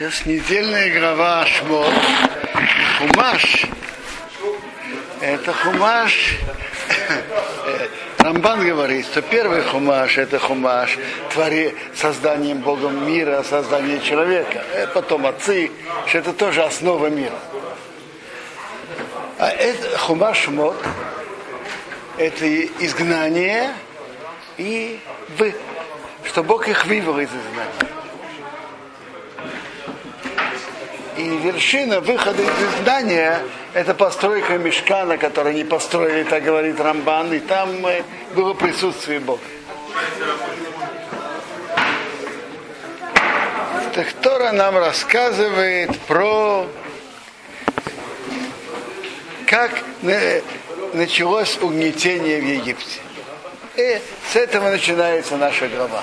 Сейчас недельная глава Шмот. Хумаш. Это хумаш. Рамбан говорит, что первый хумаш это хумаш твори созданием Богом мира, создание человека. Это потом отцы, что это тоже основа мира. А это хумаш Шмот это изгнание и вы, что Бог их вывел из изгнания. И вершина выхода из здания – это постройка мешкана, который они построили, так говорит Рамбан, и там э, было присутствие Бога. Так Тора нам рассказывает про как началось угнетение в Египте. И с этого начинается наша глава.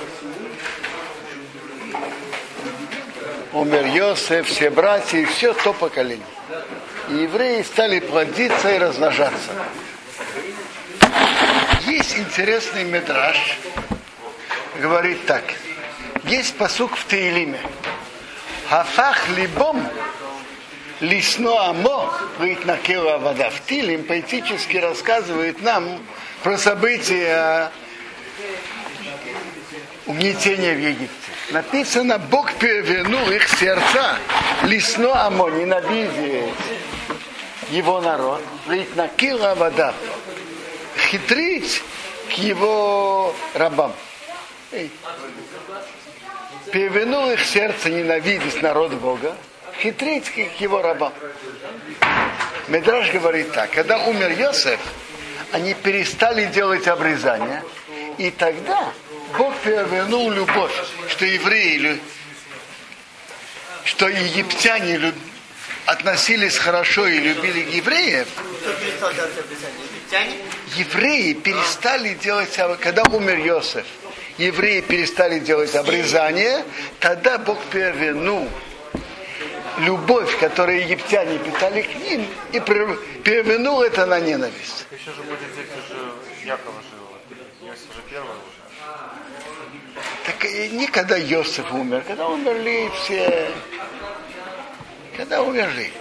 Умер Йосеф, все братья и все то поколение. И евреи стали плодиться и размножаться. Есть интересный медраж, говорит так. Есть посук в Таилиме. Хафах либом лисно амо накила вода. В Тилим поэтически рассказывает нам про события угнетения в Египте. Написано, Бог перевернул их сердца, лесно амо, ненавидеть его народ, ведь накила вода, хитрить к его рабам. Перевернул их сердце ненавидеть народ Бога, хитрить к его рабам. Медраж говорит так, когда умер Йосеф, они перестали делать обрезание, и тогда Бог перевернул любовь, что евреи, что египтяне относились хорошо и любили евреев. Евреи перестали делать, когда умер Йосеф, евреи перестали делать обрезание, тогда Бог перевернул любовь, которую египтяне питали к ним, и перевернул это на ненависть. Еще же будет здесь уже Якова жил. Иосиф же. Так не когда Йосиф умер, когда умерли все, когда умерли.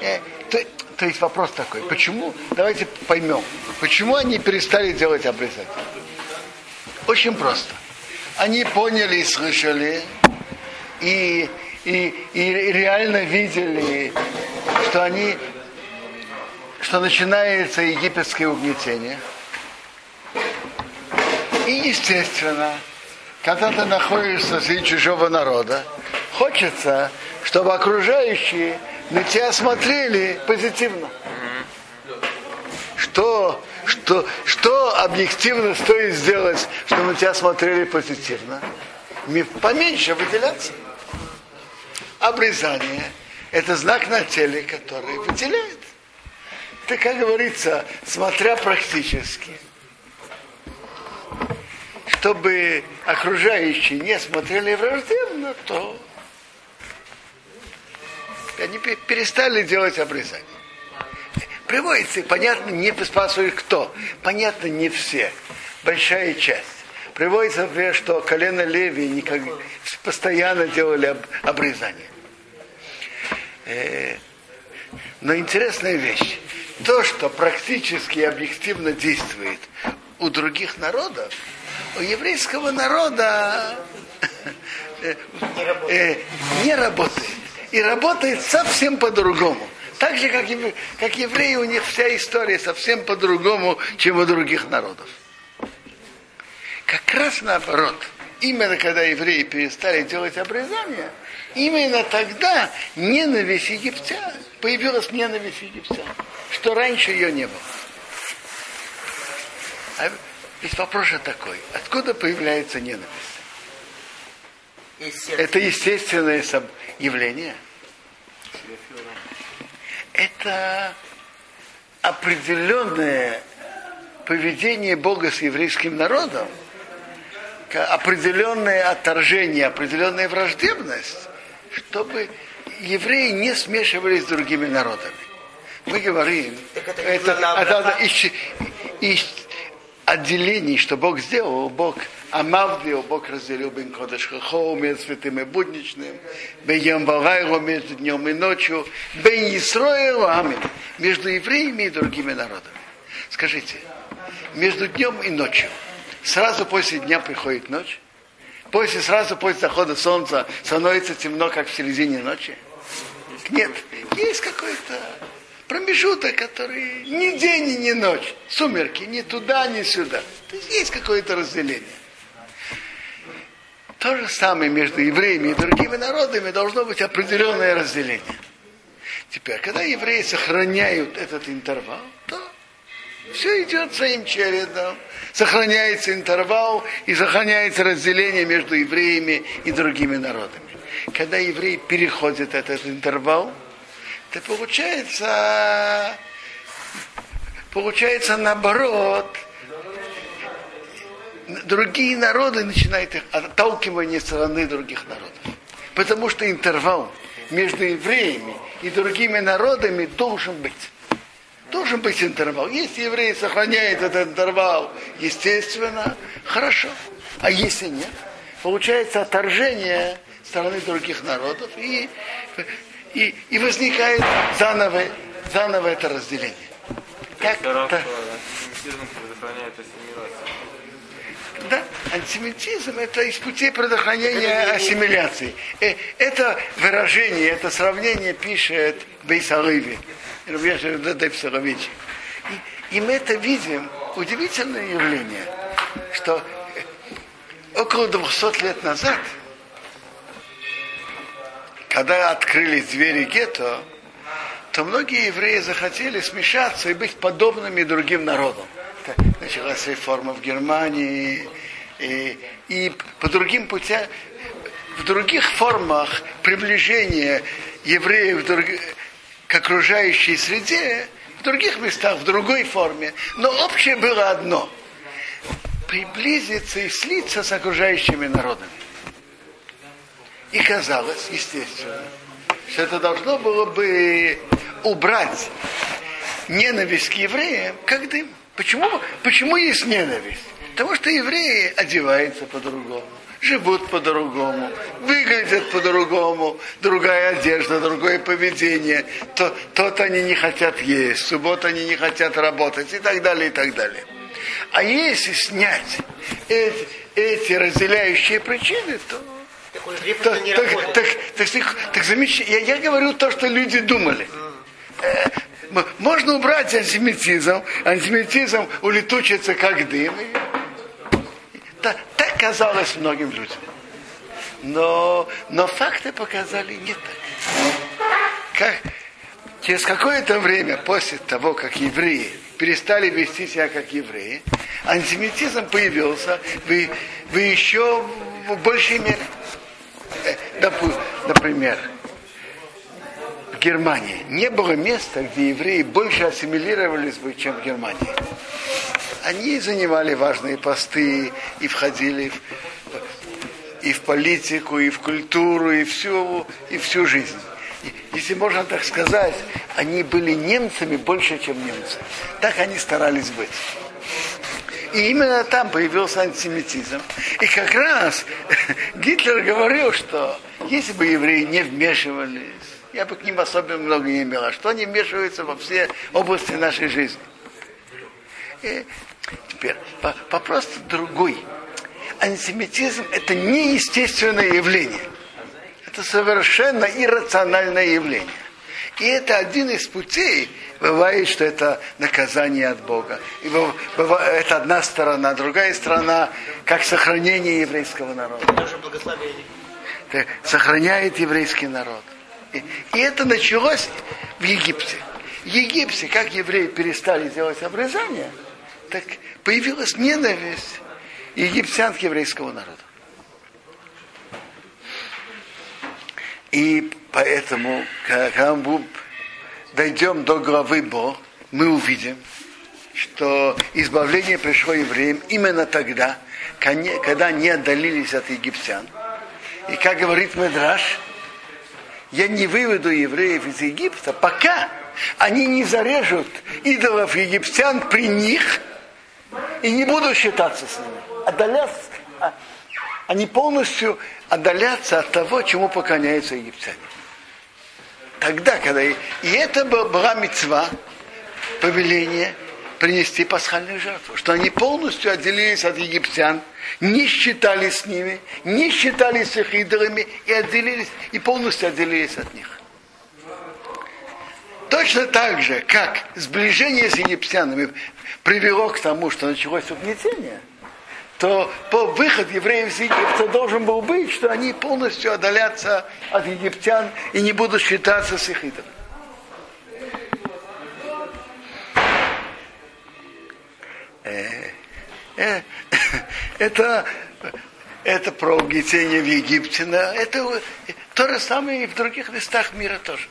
Э, то, то есть вопрос такой, почему, давайте поймем, почему они перестали делать обрезание? Очень просто. Они поняли и слышали, и, и, и реально видели, что они, что начинается египетское угнетение. И естественно, когда ты находишься среди чужого народа, хочется, чтобы окружающие на тебя смотрели позитивно. Что, что, что объективно стоит сделать, чтобы на тебя смотрели позитивно? Поменьше выделяться. Обрезание – это знак на теле, который выделяет. Это, как говорится, смотря практически – чтобы окружающие не смотрели враждебно, то они перестали делать обрезание. Приводится, понятно, не спрашивают кто. Понятно, не все. Большая часть. Приводится, например, что колено Леви никак, постоянно делали об, обрезание. Э, но интересная вещь. То, что практически объективно действует у других народов, у еврейского народа не работает. Э, не работает. И работает совсем по-другому. Так же, как, как евреи, у них вся история совсем по-другому, чем у других народов. Как раз наоборот. Именно когда евреи перестали делать обрезание, именно тогда ненависть египтян, появилась ненависть египтян, что раньше ее не было. Ведь вопрос же такой, откуда появляется ненависть? Это естественное явление. Это определенное поведение Бога с еврейским народом, определенное отторжение, определенная враждебность, чтобы евреи не смешивались с другими народами. Мы говорим, это, это, это, это, отделений, что Бог сделал, Бог Амавдио, Бог разделил Бен Кодыш Хахоу, между святым и будничным, Бен Валайру между днем и ночью, Бен Исроил, Амин, между евреями и другими народами. Скажите, между днем и ночью, сразу после дня приходит ночь, после, сразу после захода солнца становится темно, как в середине ночи? Нет, есть какой-то промежуток, который ни день и ни ночь. Сумерки ни туда, ни сюда. То есть есть какое-то разделение. То же самое между евреями и другими народами должно быть определенное разделение. Теперь, когда евреи сохраняют этот интервал, то все идет своим чередом. Сохраняется интервал и сохраняется разделение между евреями и другими народами. Когда евреи переходят этот интервал, то получается, получается наоборот, другие народы начинают их отталкивание стороны других народов. Потому что интервал между евреями и другими народами должен быть. Должен быть интервал. Если евреи сохраняют этот интервал, естественно, хорошо. А если нет, получается отторжение стороны других народов и и, и возникает заново, заново это разделение. Как да. антисемитизм это из путей предохранения ассимиляции. Э, это выражение, это сравнение пишет Бейсалыви, и, и мы это видим, удивительное явление, что около 200 лет назад когда открылись двери гетто, то многие евреи захотели смешаться и быть подобными другим народам. Началась реформа в Германии, и, и по другим путям, в других формах приближения евреев к окружающей среде, в других местах, в другой форме. Но общее было одно – приблизиться и слиться с окружающими народами. И казалось, естественно, что это должно было бы убрать ненависть к евреям, как дым. Почему, почему есть ненависть? Потому что евреи одеваются по-другому, живут по-другому, выглядят по-другому, другая одежда, другое поведение. То, тот они не хотят есть, в субботу они не хотят работать и так далее, и так далее. А если снять эти, эти разделяющие причины, то так, так, так, так, так замечательно. Я, я говорю то, что люди думали. Э, можно убрать антисемитизм, антисемитизм улетучится как дым. Так, так казалось многим людям. Но, но факты показали не так. Как, через какое-то время после того, как евреи перестали вести себя как евреи, антисемитизм появился в, в еще в большей мере. Например, в Германии не было места, где евреи больше ассимилировались бы, чем в Германии. Они занимали важные посты и входили в, и в политику, и в культуру, и всю, и всю жизнь. Если можно так сказать, они были немцами больше, чем немцы. Так они старались быть. И именно там появился антисемитизм. И как раз Гитлер говорил, что если бы евреи не вмешивались, я бы к ним особенно много не имела, что они вмешиваются во все области нашей жизни. И теперь вопрос другой. Антисемитизм это неестественное явление. Это совершенно иррациональное явление. И это один из путей, бывает, что это наказание от Бога. И бывает, это одна сторона, другая сторона, как сохранение еврейского народа. Это сохраняет еврейский народ. И, и это началось в Египте. В Египте, как евреи перестали делать обрезание, так появилась ненависть египтян к еврейскому народу. И поэтому, когда мы дойдем до главы Бог, мы увидим, что избавление пришло евреям именно тогда, когда они отдалились от египтян. И как говорит Медраш, я не выведу евреев из Египта, пока они не зарежут идолов египтян при них, и не буду считаться с ними. Отдаляться, а, они полностью отдаляться от того, чему поклоняются египтяне. Тогда, когда... И это была мецва, повеление принести пасхальную жертву. Что они полностью отделились от египтян, не считали с ними, не считали с их идолами и отделились, и полностью отделились от них. Точно так же, как сближение с египтянами привело к тому, что началось угнетение, то по выход евреев из Египта должен был быть, что они полностью отдалятся от египтян и не будут считаться с их идолами. Э, э, это, это про угнетение в Египте. Это то же самое и в других местах мира тоже.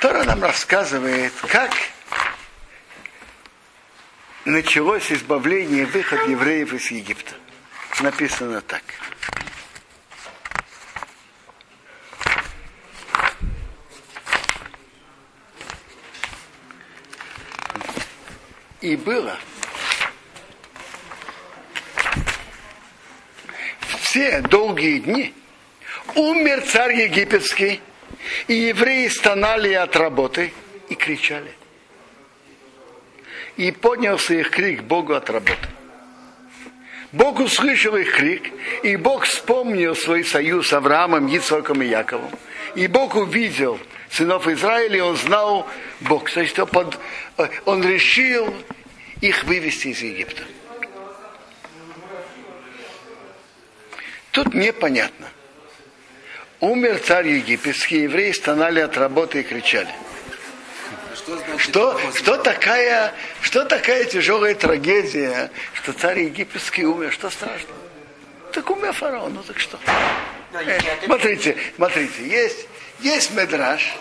Тора нам рассказывает, как началось избавление, выход евреев из Египта. Написано так. И было все долгие дни умер царь египетский, и евреи стонали от работы и кричали. И поднялся их крик Богу от работы. Бог услышал их крик, и Бог вспомнил свой союз с Авраамом, Ицхаком и Яковом. И Бог увидел сынов Израиля, и он знал Бог. То есть он решил их вывести из Египта. Тут непонятно – Умер царь египетский, евреи стонали от работы и кричали. Что, что, такая, что такая тяжелая трагедия, что царь египетский умер? Что страшно? Так умер фараон, ну так что? Э, смотрите, смотрите, есть, есть медраж,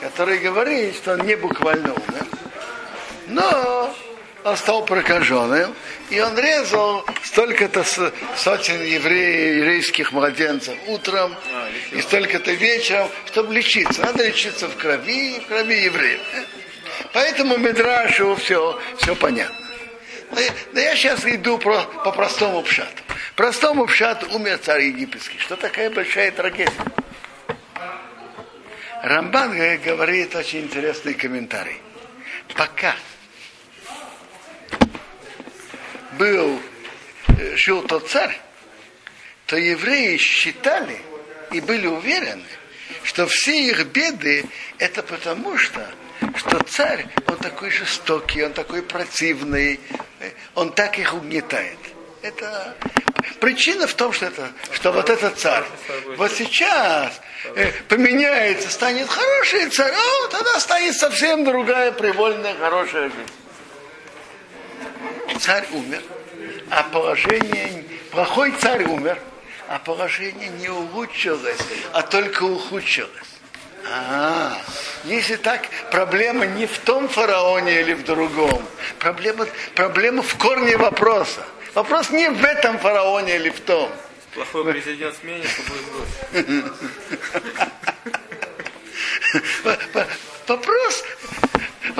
который говорит, что он не буквально умер, но он стал прокаженным, и он резал столько-то сотен евреев, еврейских младенцев утром и столько-то вечером, чтобы лечиться. Надо лечиться в крови, в крови евреев. Поэтому Медрашу все, все понятно. Но я сейчас иду про, по простому пшату. Простому пшату умер царь египетский. Что такая большая трагедия? Рамбан говорит очень интересный комментарий. Пока был, э, жил тот царь, то евреи считали и были уверены, что все их беды это потому что, что царь, он такой жестокий, он такой противный, э, он так их угнетает. Это причина в том, что это, что вот этот царь, вот сейчас э, поменяется, станет хороший царь, а тогда станет совсем другая привольная хорошая жизнь царь умер, а положение, плохой царь умер, а положение не улучшилось, а только ухудшилось. А, если так, проблема не в том фараоне или в другом. Проблема, проблема в корне вопроса. Вопрос не в этом фараоне или в том. Плохой президент сменится, будет Вопрос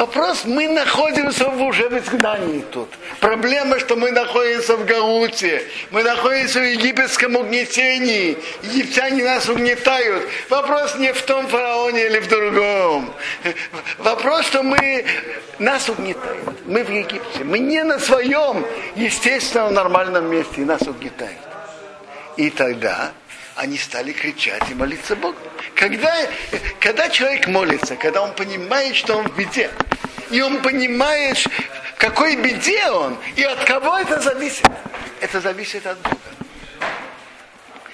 Вопрос, мы находимся уже в изгнании тут. Проблема, что мы находимся в Гауте, мы находимся в египетском угнетении. Египтяне нас угнетают. Вопрос не в том фараоне или в другом. Вопрос, что мы нас угнетают. Мы в Египте. Мы не на своем естественном нормальном месте, и нас угнетают. И тогда они стали кричать и молиться Богу. Когда, когда человек молится, когда он понимает, что он в беде, и он понимает, в какой беде он, и от кого это зависит, это зависит от Бога.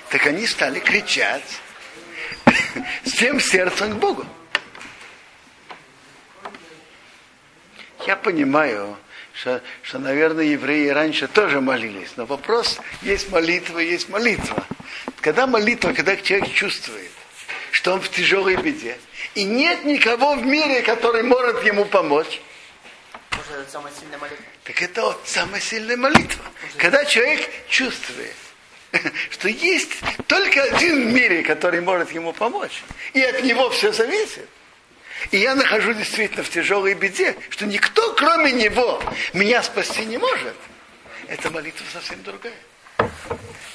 Так они стали кричать всем сердцем к Богу. Я понимаю, что, что, наверное, евреи раньше тоже молились. Но вопрос, есть молитва, есть молитва. Когда молитва, когда человек чувствует, что он в тяжелой беде, и нет никого в мире, который может ему помочь, Может, это самая сильная молитва? так это вот самая сильная молитва. Когда человек чувствует, что есть только один в мире, который может ему помочь, и от него все зависит, и я нахожусь действительно в тяжелой беде, что никто, кроме него, меня спасти не может, эта молитва совсем другая.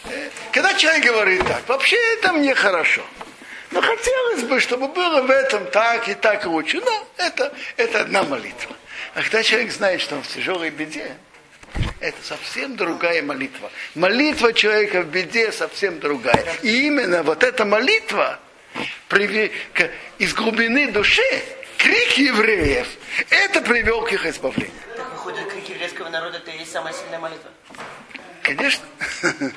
Э, когда человек говорит так, вообще это мне хорошо. Но хотелось бы, чтобы было в этом так и так лучше. Но это, это одна молитва. А когда человек знает, что он в тяжелой беде, это совсем другая молитва. Молитва человека в беде совсем другая. И именно вот эта молитва из глубины души, крик евреев, это привел к их избавлению. Так выходит, крик еврейского народа это и есть самая сильная молитва. Конечно.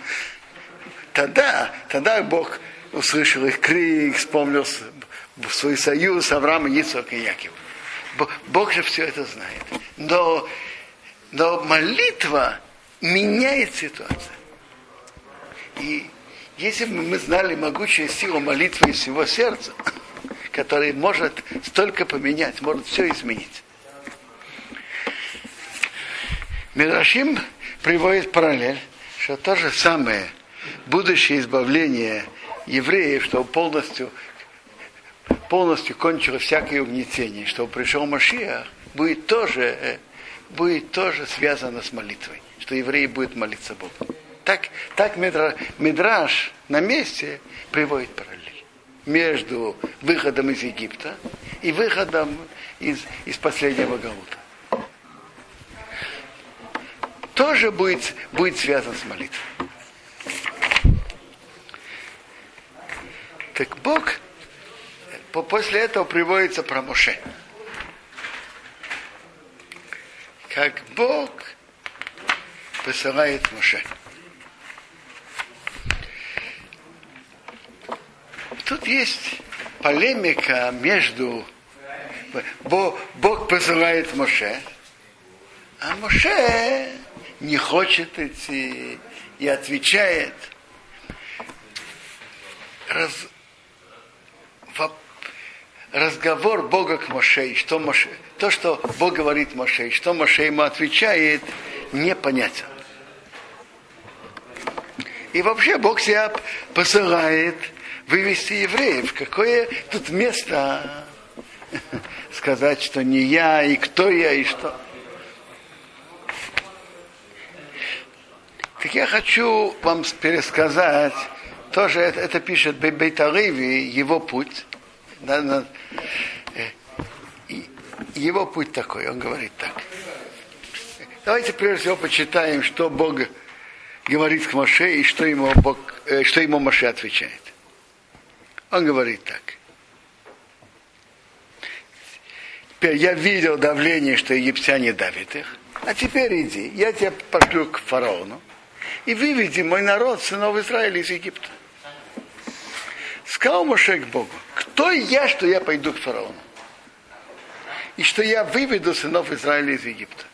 Тогда, тогда Бог услышал их крик, вспомнил свой союз с Авраамом, Ицхак и Яков. Бог же все это знает. Но, но молитва меняет ситуацию. И если бы мы знали могучую силу молитвы из всего сердца, которая может столько поменять, может все изменить. Мидрашим приводит параллель, что то же самое будущее избавление евреев, что полностью полностью кончилось всякое угнетение, что пришел Машиах, будет тоже, э, будет тоже связано с молитвой, что евреи будут молиться Богу. Так, так Мидраш на месте приводит параллель между выходом из Египта и выходом из, из последнего Галута. Тоже будет, будет связан с молитвой. Так Бог после этого приводится про Моше. Как Бог посылает Моше. Тут есть полемика между Бог, посылает Моше, а Моше не хочет идти и отвечает. Раз, разговор Бога к Моше, что Моше, то, что Бог говорит Моше, что Моше ему отвечает, непонятен. И вообще Бог себя посылает вывести евреев. Какое тут место сказать, что не я, и кто я, и что. Так я хочу вам пересказать, тоже это, это пишет Бейтариви, его путь на, на, э, его путь такой, он говорит так. Давайте прежде всего почитаем, что Бог говорит к Моше и что ему, Бог, э, что ему Моше отвечает. Он говорит так. Я видел давление, что египтяне давят их. А теперь иди, я тебя пошлю к фараону и выведи мой народ, сынов Израиля, из Египта. Сказал Моше к Богу, кто я, что я пойду к фараону? И что я выведу сынов Израиля из Египта.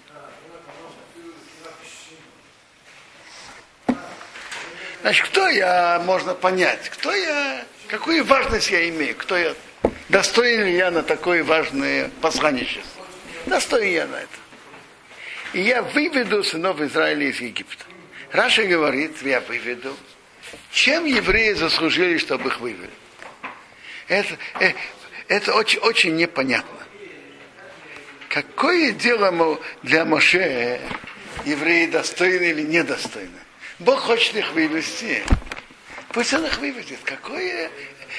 Значит, кто я, можно понять, кто я, какую важность я имею, кто я, достоин ли я на такое важное посланничество. Достоин я на это. И я выведу сынов Израиля из Египта. Раша говорит, я выведу, чем евреи заслужили, чтобы их вывели? Это, э, это очень, очень непонятно. Какое дело для Моше евреи достойны или недостойны? Бог хочет их вывести. Пусть он их выведет. Какое,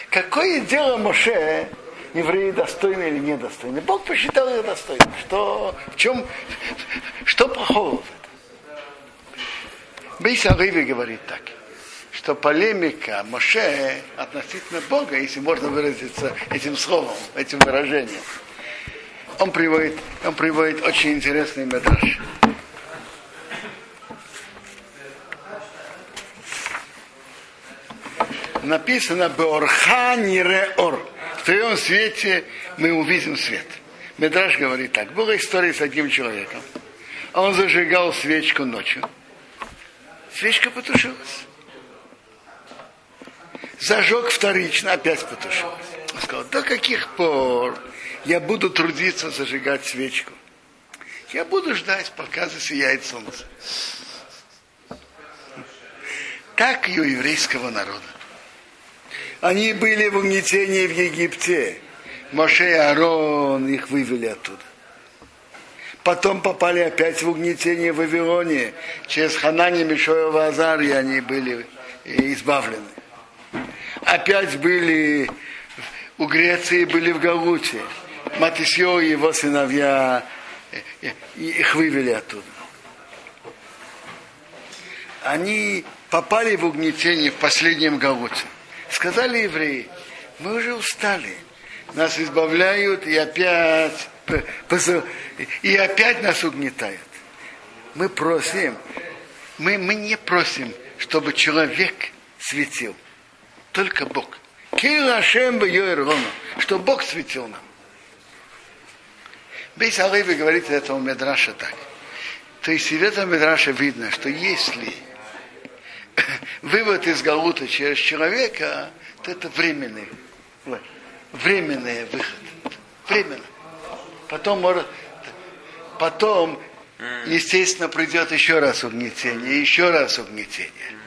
какое дело Моше евреи достойны или недостойны? Бог посчитал их достойными. Что, в чем, что плохого в этом? Бейс говорит так что полемика Моше относительно Бога, если можно выразиться этим словом, этим выражением, он приводит, он приводит очень интересный метраж. Написано Беорха Ниреор. В твоем свете мы увидим свет. Медраж говорит так. Была история с одним человеком. Он зажигал свечку ночью. Свечка потушилась зажег вторично, опять потушилось. Он сказал, до каких пор я буду трудиться зажигать свечку? Я буду ждать, пока засияет солнце. Так и у еврейского народа. Они были в угнетении в Египте. Моше и Аарон их вывели оттуда. Потом попали опять в угнетение в Вавилоне. Через Ханани, Мишоева, Азария они были избавлены. Опять были у Греции, были в Галуте. Матисьо и его сыновья их вывели оттуда. Они попали в угнетение в последнем Галуте. Сказали евреи, мы уже устали. Нас избавляют и опять, и опять нас угнетают. Мы просим, мы, мы не просим, чтобы человек светил. Только Бог. Кила Ашем что Бог светил нам. Бейс Алейви говорит этого Медраша так. То есть из этого Медраша видно, что если вывод из Галута через человека, то это временный, временный выход. Временно. Потом может, потом, естественно, придет еще раз угнетение, еще раз угнетение.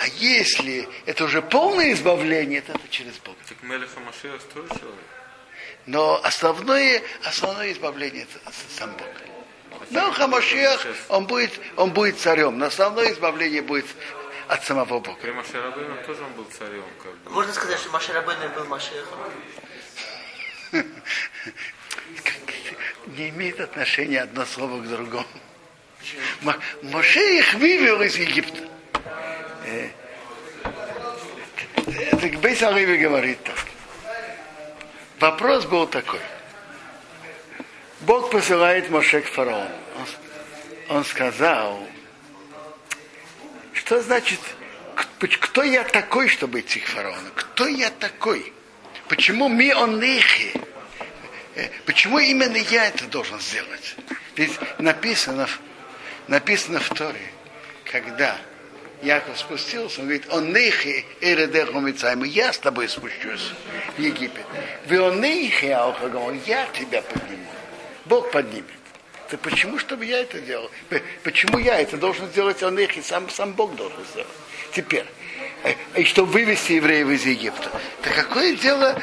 А если это уже полное избавление, то это через Бога. Так Мелеха Машиах тоже человек? Но основное, основное избавление это сам Бог. Но Хамашиах, он будет, он будет царем, но основное избавление будет от самого Бога. При Маширабыну тоже он был царем. Как бы. Можно сказать, что Маширабыну был Машиахом? Не имеет отношения одно слово к другому. Моше их вывел из Египта. Это Бейс говорит так. Вопрос был такой. Бог посылает Моше к фараону. Он, он сказал, что значит, кто я такой, чтобы идти к фараону? Кто я такой? Почему ми он ихи? Э, почему именно я это должен сделать? Ведь написано, написано в Торе, когда Яков спустился, он говорит, он нехи эредеху мицайму, я с тобой спущусь в Египет. Вы он нехи аухагон, я тебя подниму. Бог поднимет. То почему, чтобы я это делал? Почему я это должен сделать он нехи, сам, сам Бог должен сделать. Теперь, и чтобы вывести евреев из Египта. Да какое дело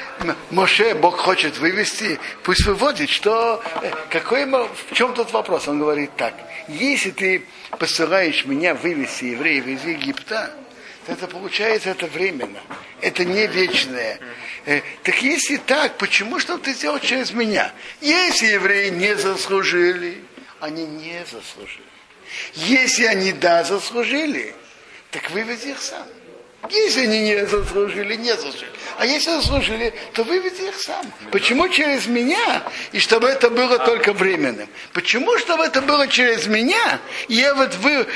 Моше Бог хочет вывести, пусть выводит, что э, какой, в чем тут вопрос? Он говорит так, если ты посылаешь меня вывести евреев из Египта, то это получается это временно. Это не вечное. Э, так если так, почему что ты сделал через меня? Если евреи не заслужили, они не заслужили. Если они да заслужили, так выведи их сам. Если они не заслужили, не заслужили. А если заслужили, то выведи их сам. Почему через меня? И чтобы это было только временным. Почему, чтобы это было через меня? Я вот вы...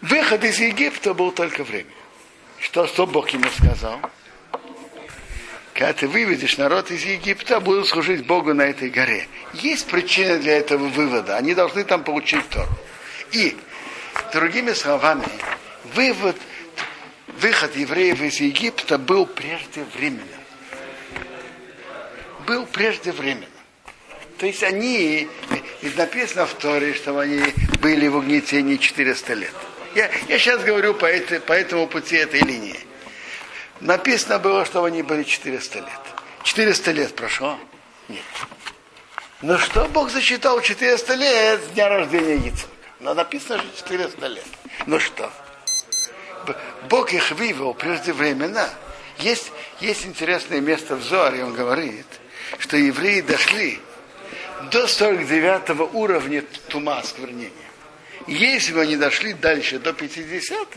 выход из Египта был только время. Что, что Бог ему сказал? Когда ты выведешь народ из Египта, будут служить Богу на этой горе. Есть причина для этого вывода. Они должны там получить Тору. И, другими словами, вывод выход евреев из Египта был преждевременным. Был преждевременным. То есть они, ведь написано в Торе, что они были в угнетении 400 лет. Я, я сейчас говорю по, этой, по этому пути этой линии. Написано было, что они были 400 лет. 400 лет прошло? Нет. Ну что Бог засчитал 400 лет с дня рождения Яцека? Но написано же 400 лет. Ну что? Бог их вывел преждевременно. Есть, есть интересное место в Зоре, он говорит, что евреи дошли до 49 уровня тума сквернения. Если бы они дошли дальше, до 50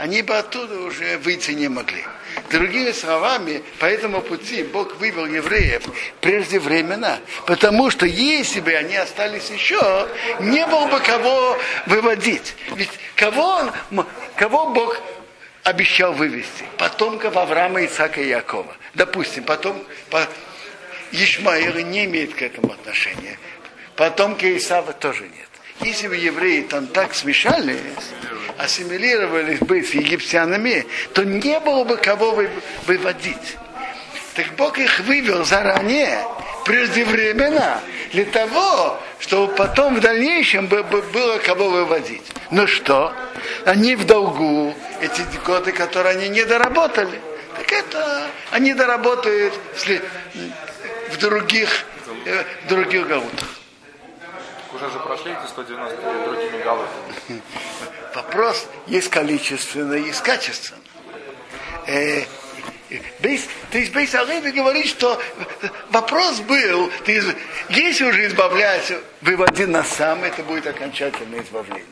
они бы оттуда уже выйти не могли. Другими словами, по этому пути Бог вывел евреев преждевременно, потому что если бы они остались еще, не было бы кого выводить. Ведь кого, он, кого Бог обещал вывести? Потомков Авраама, Исаака и Якова. Допустим, потом по, Ишмаила не имеет к этому отношения. Потомки Исава тоже нет. Если бы евреи там так смешались, ассимилировались бы с египтянами, то не было бы кого выводить. Так Бог их вывел заранее, преждевременно, для того, чтобы потом в дальнейшем было кого выводить. Ну что? Они в долгу, эти годы, которые они не доработали. Так это они доработают в других, э, в других гаутах. Уже же прошли эти 190 другими галутами. Вопрос есть количественно, есть качественно. Бейс, то есть Бейс Алейда говорит, что вопрос был, ты, если уже избавляешься, выводи на сам, это будет окончательное избавление.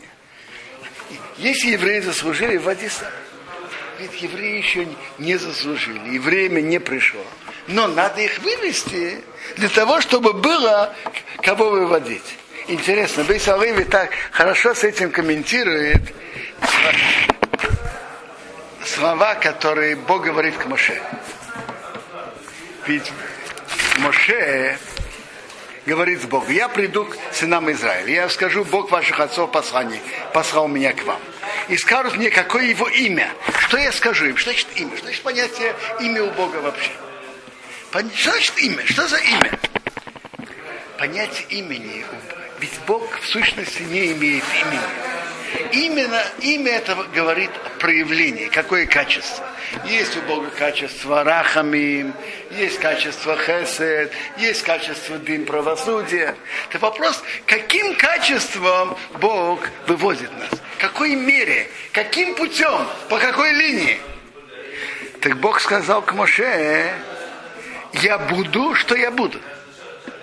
Если евреи заслужили, вводи сам. Ведь евреи еще не заслужили, и время не пришло. Но надо их вывести для того, чтобы было кого выводить. Интересно, Бейс Алейда так хорошо с этим комментирует слова, которые Бог говорит к Моше. Ведь Моше говорит с я приду к сынам Израиля, я скажу, Бог ваших отцов посланий, послал меня к вам. И скажут мне, какое его имя. Что я скажу им? Что значит имя? Что значит понятие имя у Бога вообще? Что значит имя? Что за имя? Понятие имени. Ведь Бог в сущности не имеет имени. Именно имя этого говорит о проявлении, какое качество. Есть у Бога качество рахамим, есть качество хесед, есть качество дым правосудия. Это вопрос, каким качеством Бог выводит нас? В какой мере? Каким путем? По какой линии? Так Бог сказал к Моше, я буду, что я буду.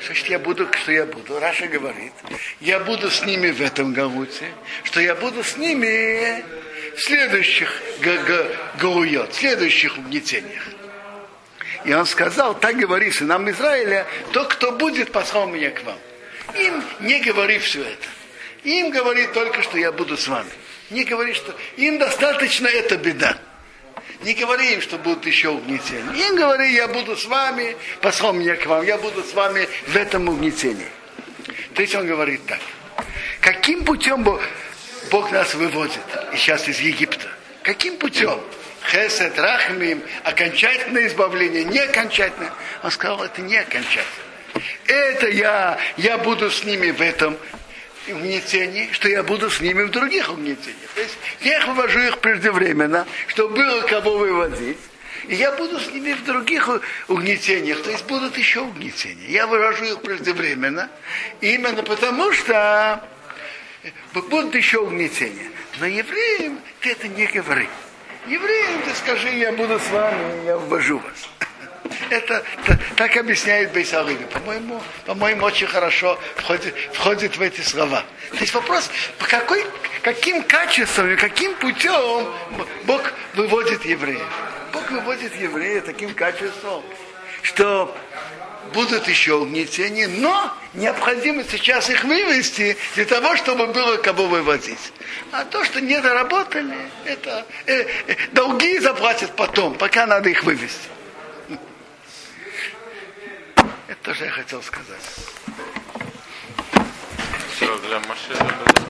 Значит, я буду, что я буду. Раша говорит, я буду с ними в этом галуте, что я буду с ними в следующих галует, в следующих угнетениях. И он сказал, так говори сынам Израиля, тот, кто будет, послал меня к вам. Им не говори все это. Им говорит только, что я буду с вами. Не говори, что им достаточно эта беда. Не говори им, что будут еще угнетения. Им говори, я буду с вами, послал меня к вам, я буду с вами в этом угнетении. То есть он говорит так. Каким путем Бог, Бог нас выводит сейчас из Египта? Каким путем? Хесед, Рахмим, окончательное избавление, не окончательное. Он сказал, это не окончательное. Это я, я буду с ними в этом угнетений, что я буду с ними в других угнетениях. То есть я их вывожу их преждевременно, чтобы было кого выводить. И я буду с ними в других угнетениях, то есть будут еще угнетения. Я вывожу их преждевременно, именно потому что будут еще угнетения. Но евреям ты это не говори. Евреям ты скажи, я буду с вами, я ввожу вас. Это так объясняет Бейсалыга. По-моему, по-моему, очень хорошо входит, входит в эти слова. То есть вопрос, по какой, каким качеством каким путем Бог выводит евреев. Бог выводит евреев таким качеством, что будут еще угнетения, но необходимо сейчас их вывести для того, чтобы было кого выводить. А то, что не доработали, это э, э, долги заплатят потом, пока надо их вывести. Это же я хотел сказать. Все, для машины